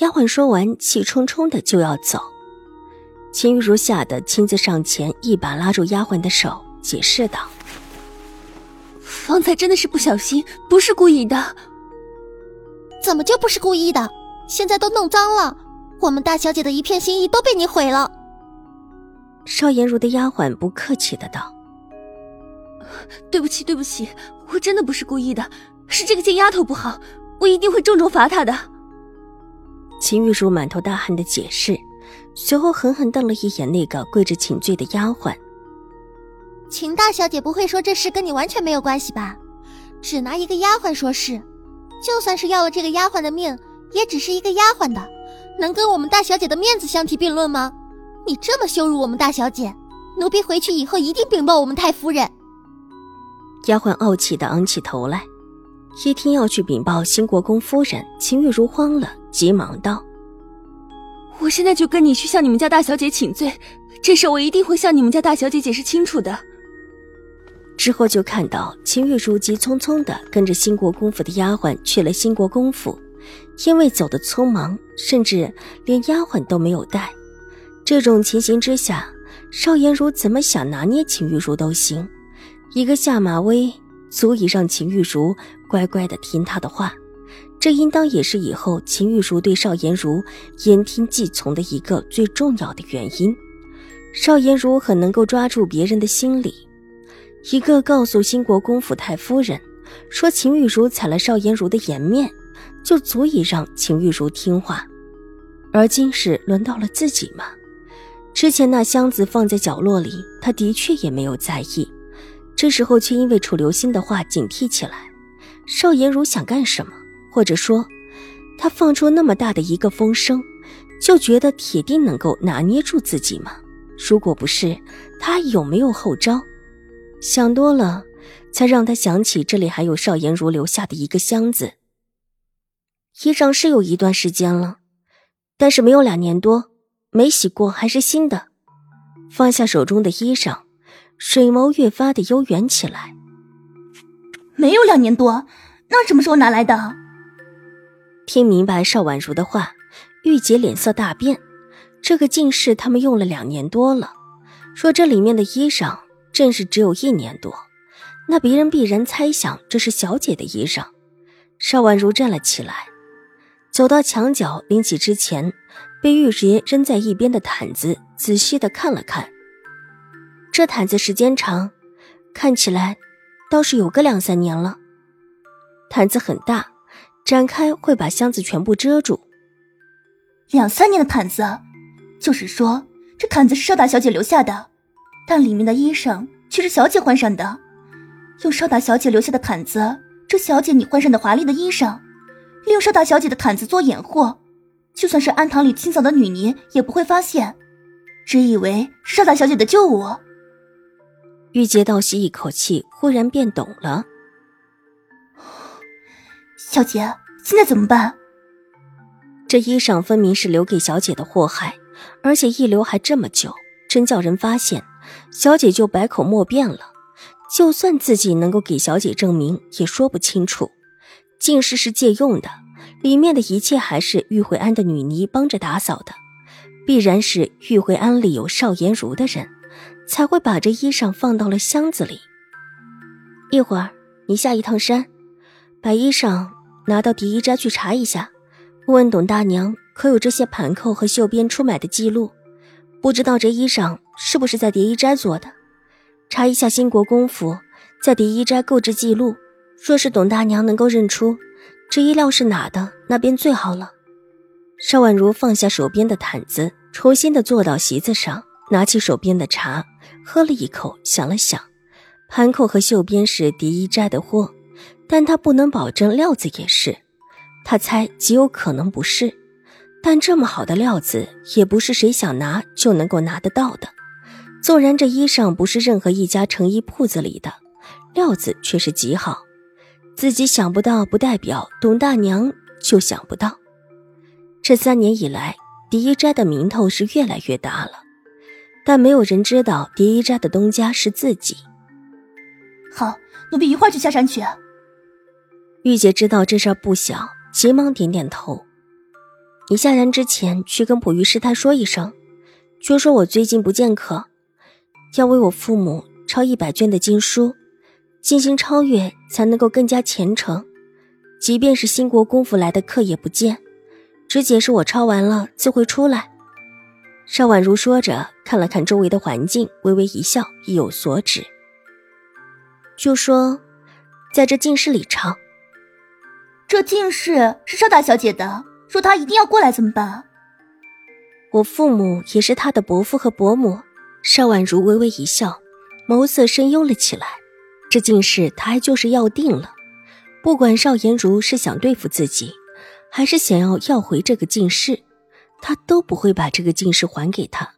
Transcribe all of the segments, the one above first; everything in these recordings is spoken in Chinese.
丫鬟说完，气冲冲的就要走。秦玉如吓得亲自上前，一把拉住丫鬟的手，解释道：“方才真的是不小心，不是故意的。怎么就不是故意的？现在都弄脏了，我们大小姐的一片心意都被你毁了。”邵颜如的丫鬟不客气的道：“对不起，对不起，我真的不是故意的，是这个贱丫头不好，我一定会重重罚她的。”秦玉茹满头大汗的解释，随后狠狠瞪了一眼那个跪着请罪的丫鬟。秦大小姐不会说这事跟你完全没有关系吧？只拿一个丫鬟说事，就算是要了这个丫鬟的命，也只是一个丫鬟的，能跟我们大小姐的面子相提并论吗？你这么羞辱我们大小姐，奴婢回去以后一定禀报我们太夫人。丫鬟傲气的昂起头来，一听要去禀报新国公夫人，秦玉茹慌了。急忙道：“我现在就跟你去向你们家大小姐请罪，这事我一定会向你们家大小姐解释清楚的。”之后就看到秦玉茹急匆匆的跟着新国公府的丫鬟去了新国公府，因为走得匆忙，甚至连丫鬟都没有带。这种情形之下，邵颜如怎么想拿捏秦玉茹都行，一个下马威足以让秦玉茹乖乖的听他的话。这应当也是以后秦玉茹对邵颜如言听计从的一个最重要的原因。邵颜如很能够抓住别人的心理，一个告诉新国公府太夫人，说秦玉茹踩了邵颜如的颜面，就足以让秦玉茹听话。而今是轮到了自己吗？之前那箱子放在角落里，他的确也没有在意，这时候却因为楚留心的话警惕起来。邵颜如想干什么？或者说，他放出那么大的一个风声，就觉得铁定能够拿捏住自己吗？如果不是，他有没有后招？想多了，才让他想起这里还有邵颜如留下的一个箱子。衣裳是有一段时间了，但是没有两年多，没洗过，还是新的。放下手中的衣裳，水眸越发的悠远起来。没有两年多，那什么时候拿来的？听明白邵婉如的话，玉洁脸色大变。这个进士他们用了两年多了，说这里面的衣裳正是只有一年多，那别人必然猜想这是小姐的衣裳。邵婉如站了起来，走到墙角，拎起之前被玉洁扔在一边的毯子，仔细的看了看。这毯子时间长，看起来倒是有个两三年了。毯子很大。展开会把箱子全部遮住。两三年的毯子，就是说这毯子是邵大小姐留下的，但里面的衣裳却是小姐换上的。用邵大小姐留下的毯子，这小姐你换上的华丽的衣裳，利用邵大小姐的毯子做掩护，就算是安堂里清扫的女尼也不会发现，只以为是邵大小姐的旧物。玉洁倒吸一口气，忽然变懂了。小姐，现在怎么办？这衣裳分明是留给小姐的祸害，而且一留还这么久，真叫人发现，小姐就百口莫辩了。就算自己能够给小姐证明，也说不清楚。净室是借用的，里面的一切还是玉慧安的女尼帮着打扫的，必然是玉慧安里有邵颜如的人，才会把这衣裳放到了箱子里。一会儿你下一趟山，把衣裳。拿到狄一斋去查一下，问问董大娘可有这些盘扣和绣边出买的记录。不知道这衣裳是不是在狄一斋做的？查一下兴国公府在狄一斋购置记录。若是董大娘能够认出这衣料是哪的，那便最好了。邵婉如放下手边的毯子，重新的坐到席子上，拿起手边的茶，喝了一口，想了想，盘扣和袖边是狄一斋的货。但他不能保证料子也是，他猜极有可能不是。但这么好的料子，也不是谁想拿就能够拿得到的。纵然这衣裳不是任何一家成衣铺子里的，料子却是极好。自己想不到，不代表董大娘就想不到。这三年以来，狄一斋的名头是越来越大了，但没有人知道狄一斋的东家是自己。好，奴婢一会儿就下山去。玉姐知道这事儿不小，急忙点点头。你下山之前去跟溥仪师太说一声，就说我最近不见客。要为我父母抄一百卷的经书，进行超越，才能够更加虔诚。即便是新国公府来的客也不见，只解释我抄完了自会出来。邵婉如说着，看了看周围的环境，微微一笑，意有所指。就说，在这进室里唱。这进室是邵大小姐的，说她一定要过来怎么办？我父母也是她的伯父和伯母。邵婉如微微一笑，眸色深幽了起来。这进士，她还就是要定了。不管邵颜如是想对付自己，还是想要要回这个进士，她都不会把这个进士还给他。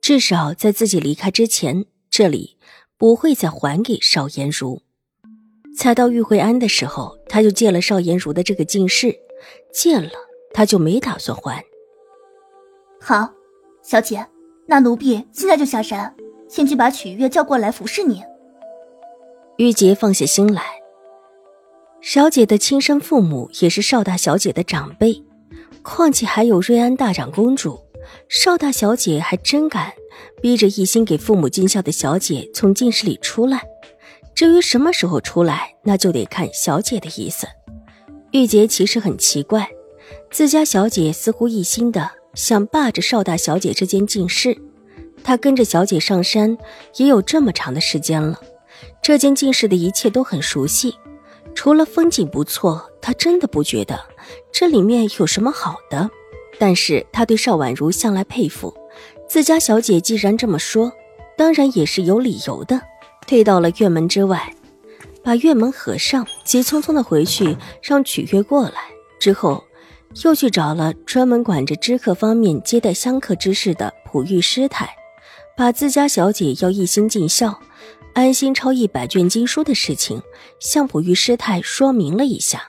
至少在自己离开之前，这里不会再还给邵颜如。才到玉慧庵的时候，他就借了邵颜如的这个进士，借了他就没打算还。好，小姐。那奴婢现在就下山，先去把曲月叫过来服侍你。玉洁放下心来，小姐的亲生父母也是邵大小姐的长辈，况且还有瑞安大长公主，邵大小姐还真敢逼着一心给父母尽孝的小姐从进室里出来。至于什么时候出来，那就得看小姐的意思。玉洁其实很奇怪，自家小姐似乎一心的。想霸着邵大小姐这间进士，她跟着小姐上山也有这么长的时间了，这间进士的一切都很熟悉。除了风景不错，她真的不觉得这里面有什么好的。但是他对邵婉如向来佩服，自家小姐既然这么说，当然也是有理由的。退到了院门之外，把院门合上，急匆匆的回去让曲月过来之后。又去找了专门管着知客方面接待香客之事的普玉师太，把自家小姐要一心尽孝、安心抄一百卷经书的事情向普玉师太说明了一下。